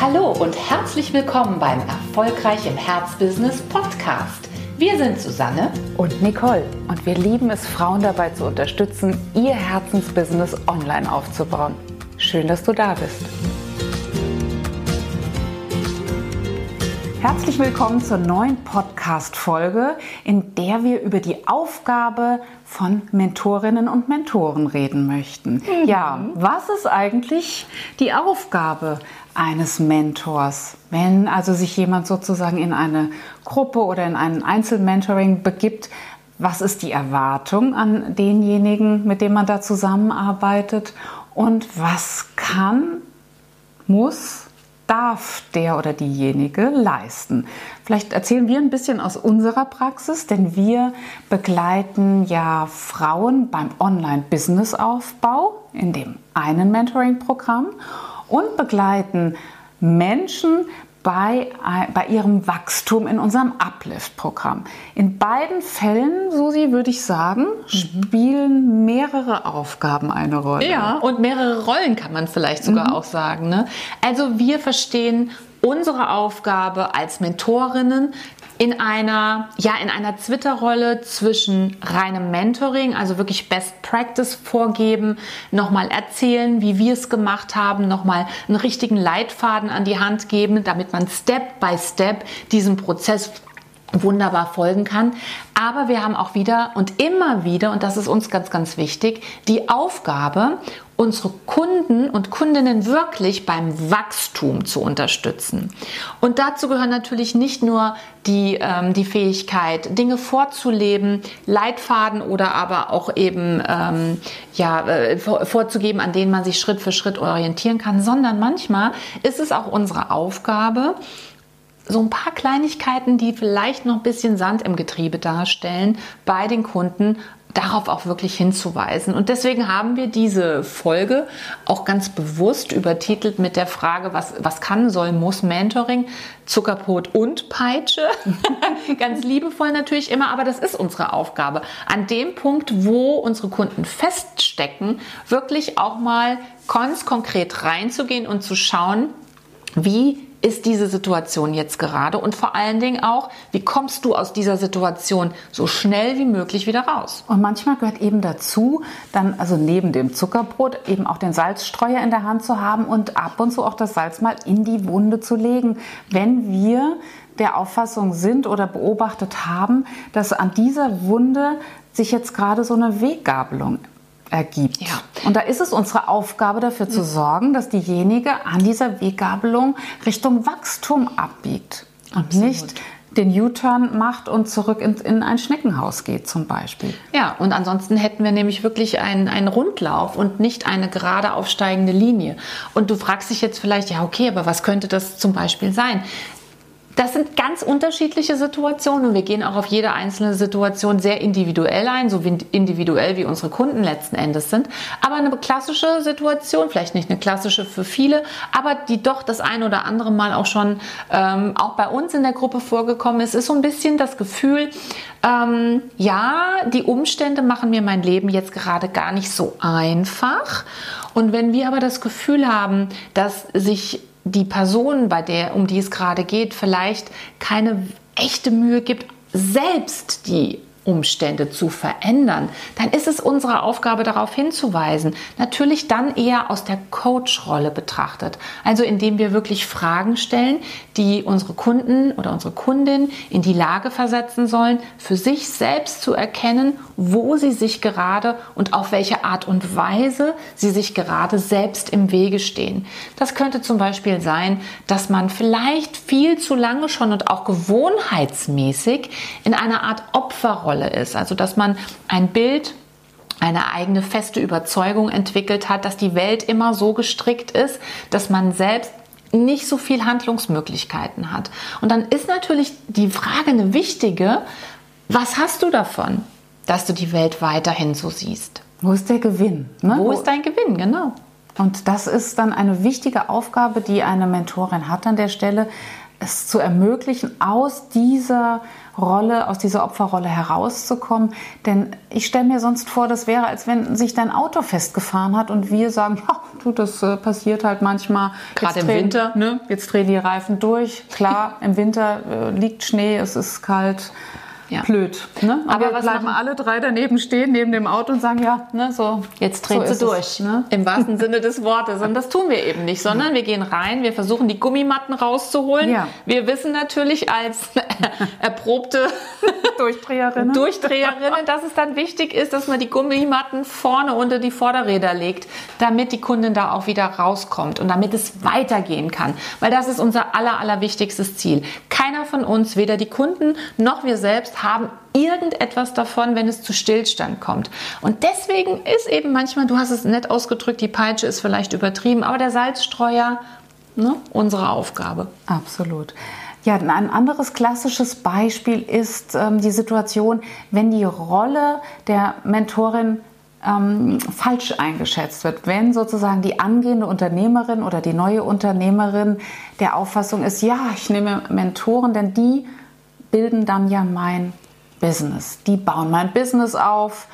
Hallo und herzlich willkommen beim Erfolgreich im Herzbusiness Podcast. Wir sind Susanne und Nicole und wir lieben es, Frauen dabei zu unterstützen, ihr Herzensbusiness online aufzubauen. Schön, dass du da bist. Herzlich willkommen zur neuen Podcast-Folge, in der wir über die Aufgabe von Mentorinnen und Mentoren reden möchten. Mhm. Ja, was ist eigentlich die Aufgabe eines Mentors? Wenn also sich jemand sozusagen in eine Gruppe oder in ein Einzelmentoring begibt, was ist die Erwartung an denjenigen, mit dem man da zusammenarbeitet? Und was kann, muss darf der oder diejenige leisten. Vielleicht erzählen wir ein bisschen aus unserer Praxis, denn wir begleiten ja Frauen beim Online-Business-Aufbau in dem einen Mentoring-Programm und begleiten Menschen bei, bei ihrem Wachstum in unserem Uplift-Programm. In beiden Fällen, Susi, würde ich sagen, mhm. spielen mehrere Aufgaben eine Rolle. Ja, und mehrere Rollen kann man vielleicht sogar mhm. auch sagen. Ne? Also wir verstehen unsere Aufgabe als Mentorinnen in einer, ja, in einer Twitter-Rolle zwischen reinem Mentoring, also wirklich Best Practice vorgeben, nochmal erzählen, wie wir es gemacht haben, nochmal einen richtigen Leitfaden an die Hand geben, damit man Step by Step diesen Prozess wunderbar folgen kann. Aber wir haben auch wieder und immer wieder, und das ist uns ganz, ganz wichtig, die Aufgabe, unsere Kunden und Kundinnen wirklich beim Wachstum zu unterstützen. Und dazu gehören natürlich nicht nur die, ähm, die Fähigkeit, Dinge vorzuleben, Leitfaden oder aber auch eben ähm, ja, äh, vorzugeben, an denen man sich Schritt für Schritt orientieren kann, sondern manchmal ist es auch unsere Aufgabe, so ein paar Kleinigkeiten, die vielleicht noch ein bisschen Sand im Getriebe darstellen, bei den Kunden darauf auch wirklich hinzuweisen. Und deswegen haben wir diese Folge auch ganz bewusst übertitelt mit der Frage, was, was kann, soll, muss Mentoring, Zuckerbrot und Peitsche. ganz liebevoll natürlich immer, aber das ist unsere Aufgabe. An dem Punkt, wo unsere Kunden feststecken, wirklich auch mal ganz konkret reinzugehen und zu schauen, wie ist diese Situation jetzt gerade und vor allen Dingen auch, wie kommst du aus dieser Situation so schnell wie möglich wieder raus? Und manchmal gehört eben dazu, dann also neben dem Zuckerbrot eben auch den Salzstreuer in der Hand zu haben und ab und zu auch das Salz mal in die Wunde zu legen, wenn wir der Auffassung sind oder beobachtet haben, dass an dieser Wunde sich jetzt gerade so eine Weggabelung ergibt. Ja. Und da ist es unsere Aufgabe dafür zu sorgen, dass diejenige an dieser Weggabelung Richtung Wachstum abbiegt und Absolut. nicht den U-Turn macht und zurück in, in, ein Schneckenhaus geht zum Beispiel. Ja, und ansonsten hätten wir nämlich wirklich einen, einen Rundlauf und nicht eine gerade aufsteigende Linie. Und du fragst dich jetzt vielleicht, ja, okay, aber was könnte das zum Beispiel sein? Das sind ganz unterschiedliche Situationen und wir gehen auch auf jede einzelne Situation sehr individuell ein, so individuell wie unsere Kunden letzten Endes sind. Aber eine klassische Situation, vielleicht nicht eine klassische für viele, aber die doch das ein oder andere Mal auch schon ähm, auch bei uns in der Gruppe vorgekommen ist, ist so ein bisschen das Gefühl, ähm, ja, die Umstände machen mir mein Leben jetzt gerade gar nicht so einfach. Und wenn wir aber das Gefühl haben, dass sich die Person, bei der, um die es gerade geht, vielleicht keine echte Mühe gibt, selbst die Umstände zu verändern, dann ist es unsere Aufgabe darauf hinzuweisen. Natürlich dann eher aus der Coach-Rolle betrachtet. Also indem wir wirklich Fragen stellen, die unsere Kunden oder unsere Kundin in die Lage versetzen sollen, für sich selbst zu erkennen, wo sie sich gerade und auf welche Art und Weise sie sich gerade selbst im Wege stehen. Das könnte zum Beispiel sein, dass man vielleicht viel zu lange schon und auch gewohnheitsmäßig in einer Art Opferrolle Rolle ist. Also dass man ein Bild eine eigene feste Überzeugung entwickelt hat, dass die Welt immer so gestrickt ist, dass man selbst nicht so viel Handlungsmöglichkeiten hat. Und dann ist natürlich die Frage eine wichtige, was hast du davon, dass du die Welt weiterhin so siehst? Wo ist der Gewinn? Ne? Wo ist dein Gewinn, genau. Und das ist dann eine wichtige Aufgabe, die eine Mentorin hat an der Stelle, es zu ermöglichen, aus dieser Rolle, aus dieser Opferrolle herauszukommen. Denn ich stelle mir sonst vor, das wäre, als wenn sich dein Auto festgefahren hat und wir sagen, ja, du, das äh, passiert halt manchmal. Gerade im drehen, Winter, ne? Jetzt drehen die Reifen durch. Klar, im Winter äh, liegt Schnee, es ist kalt ja. blöd. Ne? Aber, Aber wir bleiben machen? alle drei daneben stehen, neben dem Auto und sagen, ja, ne, so. Jetzt dreht so sie durch. Es, ne? Im wahrsten Sinne des Wortes. Und das tun wir eben nicht, sondern ja. wir gehen rein, wir versuchen die Gummimatten rauszuholen. Ja. Wir wissen natürlich als erprobte Durchdreherinnen. Durchdreherinnen, dass es dann wichtig ist, dass man die Gummimatten vorne unter die Vorderräder legt, damit die Kundin da auch wieder rauskommt und damit es weitergehen kann. Weil das ist unser aller, aller wichtigstes Ziel. Keiner von uns, weder die Kunden noch wir selbst, haben irgendetwas davon, wenn es zu Stillstand kommt. Und deswegen ist eben manchmal, du hast es nett ausgedrückt, die Peitsche ist vielleicht übertrieben, aber der Salzstreuer, ne, unsere Aufgabe. Absolut. Ja, ein anderes klassisches Beispiel ist ähm, die Situation, wenn die Rolle der Mentorin ähm, falsch eingeschätzt wird. Wenn sozusagen die angehende Unternehmerin oder die neue Unternehmerin der Auffassung ist, ja, ich nehme Mentoren, denn die bilden dann ja mein Business. Die bauen mein Business auf,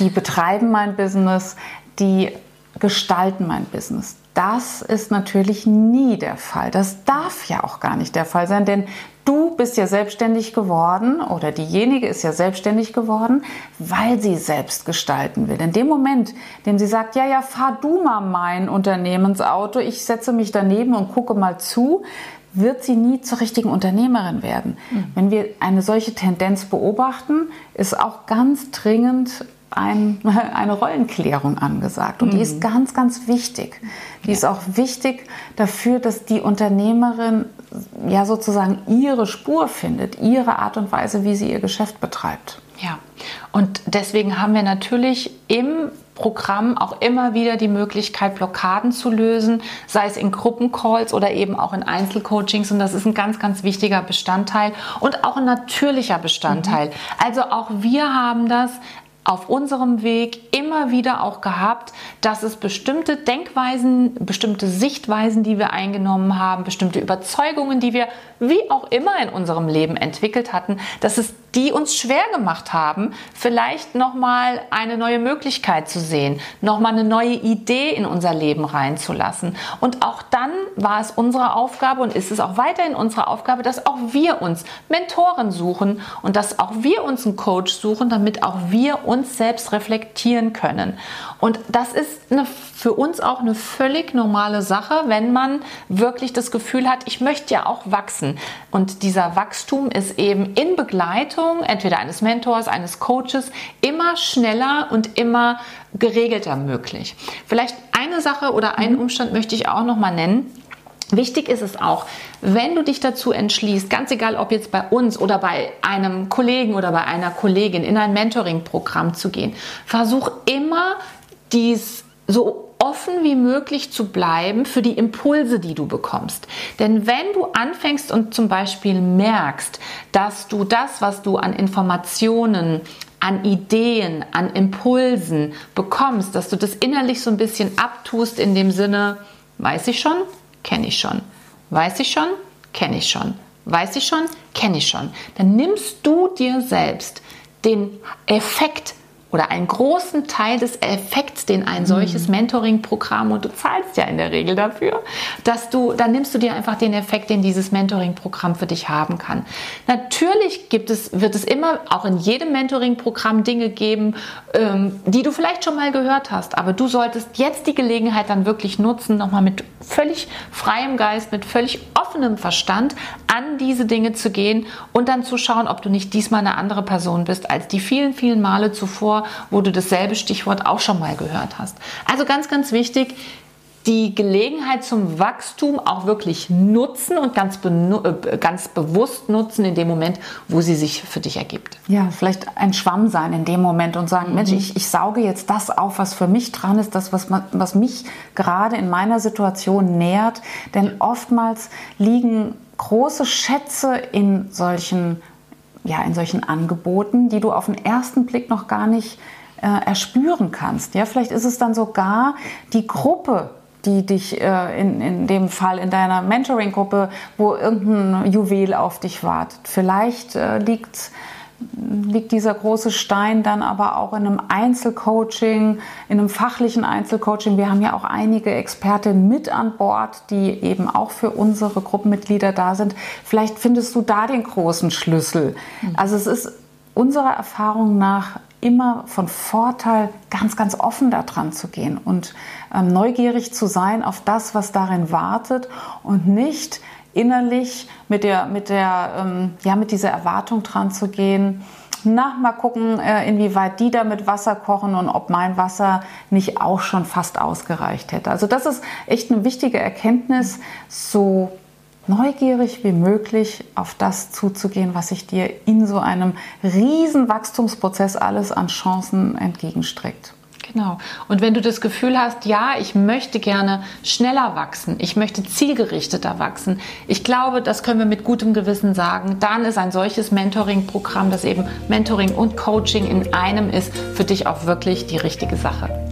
die betreiben mein Business, die gestalten mein Business. Das ist natürlich nie der Fall. Das darf ja auch gar nicht der Fall sein, denn du bist ja selbstständig geworden oder diejenige ist ja selbstständig geworden, weil sie selbst gestalten will. In dem Moment, in dem sie sagt, ja, ja, fahr du mal mein Unternehmensauto, ich setze mich daneben und gucke mal zu, wird sie nie zur richtigen Unternehmerin werden. Mhm. Wenn wir eine solche Tendenz beobachten, ist auch ganz dringend ein, eine Rollenklärung angesagt. Und mhm. die ist mhm. ganz, ganz wichtig. Die ja. ist auch wichtig dafür, dass die Unternehmerin ja sozusagen ihre Spur findet, ihre Art und Weise, wie sie ihr Geschäft betreibt. Ja, und deswegen haben wir natürlich im Programm auch immer wieder die Möglichkeit, Blockaden zu lösen, sei es in Gruppencalls oder eben auch in Einzelcoachings. Und das ist ein ganz, ganz wichtiger Bestandteil und auch ein natürlicher Bestandteil. Mhm. Also auch wir haben das auf unserem Weg immer wieder auch gehabt, dass es bestimmte Denkweisen, bestimmte Sichtweisen, die wir eingenommen haben, bestimmte Überzeugungen, die wir wie auch immer in unserem Leben entwickelt hatten, dass es die uns schwer gemacht haben, vielleicht nochmal eine neue Möglichkeit zu sehen, nochmal eine neue Idee in unser Leben reinzulassen. Und auch dann war es unsere Aufgabe und ist es auch weiterhin unsere Aufgabe, dass auch wir uns Mentoren suchen und dass auch wir uns einen Coach suchen, damit auch wir uns selbst reflektieren können. Und das ist eine, für uns auch eine völlig normale Sache, wenn man wirklich das Gefühl hat, ich möchte ja auch wachsen. Und dieser Wachstum ist eben in Begleitung, entweder eines Mentors, eines Coaches, immer schneller und immer geregelter möglich. Vielleicht eine Sache oder einen mhm. Umstand möchte ich auch noch mal nennen. Wichtig ist es auch, wenn du dich dazu entschließt, ganz egal ob jetzt bei uns oder bei einem Kollegen oder bei einer Kollegin in ein Mentoring-Programm zu gehen, versuch immer dies so offen wie möglich zu bleiben für die Impulse, die du bekommst. Denn wenn du anfängst und zum Beispiel merkst, dass du das, was du an Informationen, an Ideen, an Impulsen bekommst, dass du das innerlich so ein bisschen abtust in dem Sinne, weiß ich schon, kenne ich schon, weiß ich schon, kenne ich schon, weiß ich schon, kenne ich schon, dann nimmst du dir selbst den Effekt oder einen großen Teil des Effekts, den ein mhm. solches Mentoring-Programm, und du zahlst ja in der Regel dafür, dass du, dann nimmst du dir einfach den Effekt, den dieses Mentoring-Programm für dich haben kann. Natürlich gibt es, wird es immer auch in jedem Mentoring-Programm Dinge geben, ähm, die du vielleicht schon mal gehört hast, aber du solltest jetzt die Gelegenheit dann wirklich nutzen, nochmal mit völlig freiem Geist, mit völlig offenem Verstand an diese Dinge zu gehen und dann zu schauen, ob du nicht diesmal eine andere Person bist als die vielen, vielen Male zuvor, wo du dasselbe Stichwort auch schon mal gehört hast. Also ganz, ganz wichtig, die Gelegenheit zum Wachstum auch wirklich nutzen und ganz, äh, ganz bewusst nutzen in dem Moment, wo sie sich für dich ergibt. Ja, vielleicht ein Schwamm sein in dem Moment und sagen, mhm. Mensch, ich, ich sauge jetzt das auf, was für mich dran ist, das, was, was mich gerade in meiner Situation nährt. Denn oftmals liegen große Schätze in solchen ja, in solchen Angeboten, die du auf den ersten Blick noch gar nicht äh, erspüren kannst. Ja, vielleicht ist es dann sogar die Gruppe, die dich äh, in, in dem Fall in deiner Mentoring-Gruppe, wo irgendein Juwel auf dich wartet. Vielleicht äh, liegt liegt dieser große Stein dann aber auch in einem Einzelcoaching, in einem fachlichen Einzelcoaching. Wir haben ja auch einige Expertinnen mit an Bord, die eben auch für unsere Gruppenmitglieder da sind. Vielleicht findest du da den großen Schlüssel. Also es ist unserer Erfahrung nach immer von Vorteil, ganz, ganz offen da dran zu gehen und ähm, neugierig zu sein auf das, was darin wartet und nicht innerlich mit der, mit der, ähm, ja, mit dieser Erwartung dran zu gehen. Na, mal gucken, äh, inwieweit die da mit Wasser kochen und ob mein Wasser nicht auch schon fast ausgereicht hätte. Also das ist echt eine wichtige Erkenntnis, so neugierig wie möglich auf das zuzugehen, was sich dir in so einem riesen Wachstumsprozess alles an Chancen entgegenstreckt. Genau. Und wenn du das Gefühl hast, ja, ich möchte gerne schneller wachsen, ich möchte zielgerichteter wachsen, ich glaube, das können wir mit gutem Gewissen sagen, dann ist ein solches Mentoring-Programm, das eben Mentoring und Coaching in einem ist, für dich auch wirklich die richtige Sache.